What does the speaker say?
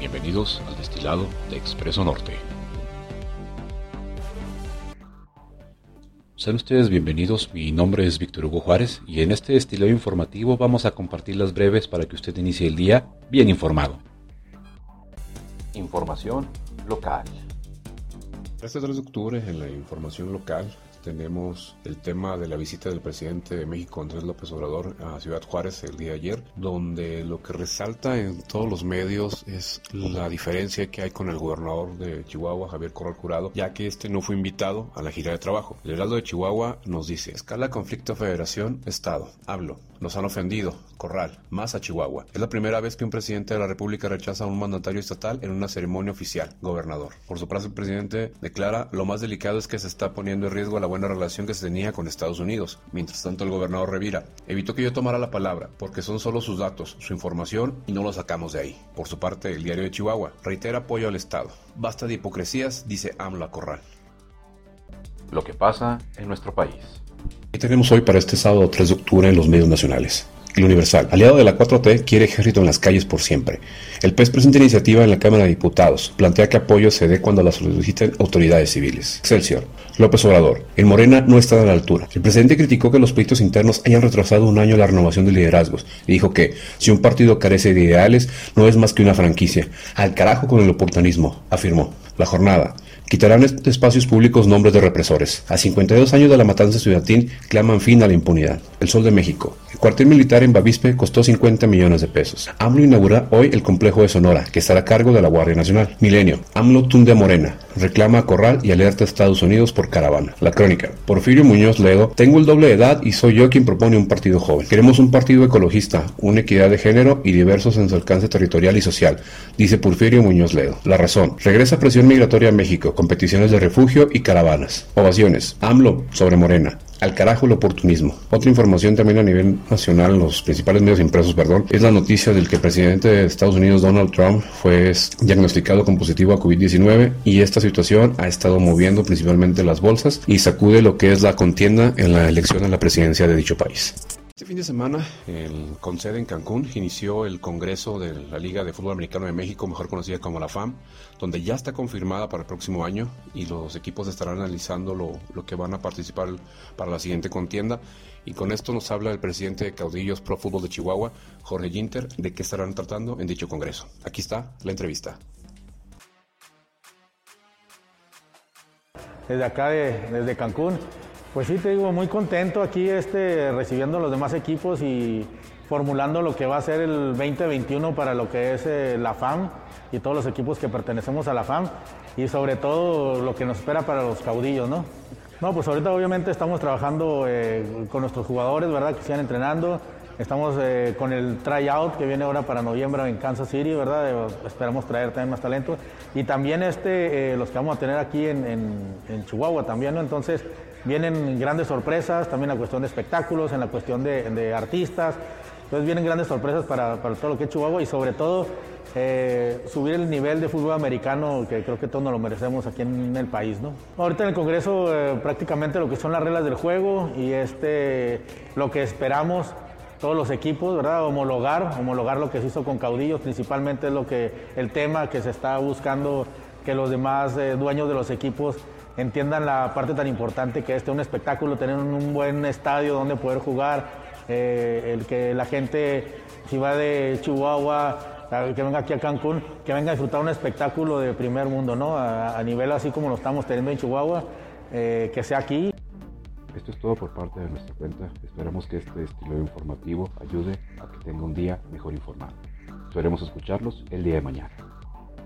Bienvenidos al destilado de Expreso Norte. Sean ustedes bienvenidos, mi nombre es Víctor Hugo Juárez y en este destilado informativo vamos a compartir las breves para que usted inicie el día bien informado. Información local. Este 3 de octubre en la información local tenemos el tema de la visita del presidente de México, Andrés López Obrador, a Ciudad Juárez el día de ayer, donde lo que resalta en todos los medios es la diferencia que hay con el gobernador de Chihuahua, Javier Corral Curado, ya que este no fue invitado a la gira de trabajo. El Heraldo de Chihuahua nos dice, escala conflicto federación-estado. Hablo, nos han ofendido, Corral, más a Chihuahua. Es la primera vez que un presidente de la República rechaza a un mandatario estatal en una ceremonia oficial, gobernador. Por su parte, el presidente declara, lo más delicado es que se está poniendo en riesgo la buena relación que se tenía con Estados Unidos. Mientras tanto, el gobernador Revira evitó que yo tomara la palabra porque son solo sus datos, su información y no lo sacamos de ahí. Por su parte, el diario de Chihuahua reitera apoyo al Estado. Basta de hipocresías, dice AMLA Corral. Lo que pasa en nuestro país. ¿Qué tenemos hoy para este sábado 3 de octubre en los medios nacionales? El Universal, aliado de la 4T, quiere ejército en las calles por siempre. El PES presenta iniciativa en la Cámara de Diputados. Plantea que apoyo se dé cuando la soliciten autoridades civiles. Excelsior. López Obrador. En Morena no está a la altura. El presidente criticó que los pleitos internos hayan retrasado un año la renovación de liderazgos y dijo que si un partido carece de ideales no es más que una franquicia. Al carajo con el oportunismo, afirmó. La jornada. Quitarán de espacios públicos nombres de represores. A 52 años de la matanza estudiantil claman fin a la impunidad. El Sol de México. El cuartel militar en Bavispe costó 50 millones de pesos. AMLO inaugura hoy el complejo de Sonora, que estará a cargo de la Guardia Nacional. Milenio. AMLO tunde a Morena. Reclama a Corral y alerta a Estados Unidos por caravana. La crónica. Porfirio Muñoz Ledo. Tengo el doble de edad y soy yo quien propone un partido joven. Queremos un partido ecologista, una equidad de género y diversos en su alcance territorial y social, dice Porfirio Muñoz Ledo. La razón. Regresa presión migratoria a México competiciones de refugio y caravanas. Ovaciones. AMLO sobre Morena. Al carajo el oportunismo. Otra información también a nivel nacional, los principales medios impresos, perdón, es la noticia del que el presidente de Estados Unidos, Donald Trump, fue diagnosticado con positivo a COVID-19 y esta situación ha estado moviendo principalmente las bolsas y sacude lo que es la contienda en la elección a la presidencia de dicho país. Este fin de semana, el, con sede en Cancún, inició el Congreso de la Liga de Fútbol Americano de México, mejor conocida como la FAM, donde ya está confirmada para el próximo año y los equipos estarán analizando lo, lo que van a participar para la siguiente contienda. Y con esto nos habla el presidente de Caudillos Pro Fútbol de Chihuahua, Jorge Ginter, de qué estarán tratando en dicho Congreso. Aquí está la entrevista. Desde acá, de, desde Cancún, pues sí, te digo, muy contento aquí este, recibiendo a los demás equipos y formulando lo que va a ser el 2021 para lo que es eh, la FAM y todos los equipos que pertenecemos a la FAM y sobre todo lo que nos espera para los caudillos, ¿no? No, pues ahorita obviamente estamos trabajando eh, con nuestros jugadores, ¿verdad? Que sigan entrenando. Estamos eh, con el tryout que viene ahora para noviembre en Kansas City, ¿verdad? Esperamos traer también más talento. Y también este, los que vamos a tener aquí en Chihuahua también, ¿no? Entonces, Vienen grandes sorpresas, también en la cuestión de espectáculos, en la cuestión de, artistas. Entonces vienen grandes sorpresas para, para, todo lo que es Chihuahua y sobre todo eh, subir el nivel de fútbol americano que creo que todos nos lo merecemos aquí en el país. ¿no? Ahorita en el Congreso eh, prácticamente lo que son las reglas del juego y este, lo que esperamos todos los equipos, ¿verdad? Homologar, homologar lo que se hizo con Caudillos, principalmente lo que el tema que se está buscando que los demás eh, dueños de los equipos entiendan la parte tan importante que es un espectáculo, tener un buen estadio donde poder jugar, eh, el que la gente, si va de Chihuahua, que venga aquí a Cancún, que venga a disfrutar un espectáculo de primer mundo, ¿no? A, nivel así como lo estamos teniendo en Chihuahua, eh, que sea aquí. Esto es todo por parte de nuestra cuenta. Esperamos que este estilo informativo ayude a que tenga un día mejor informado. Esperemos escucharlos el día de mañana.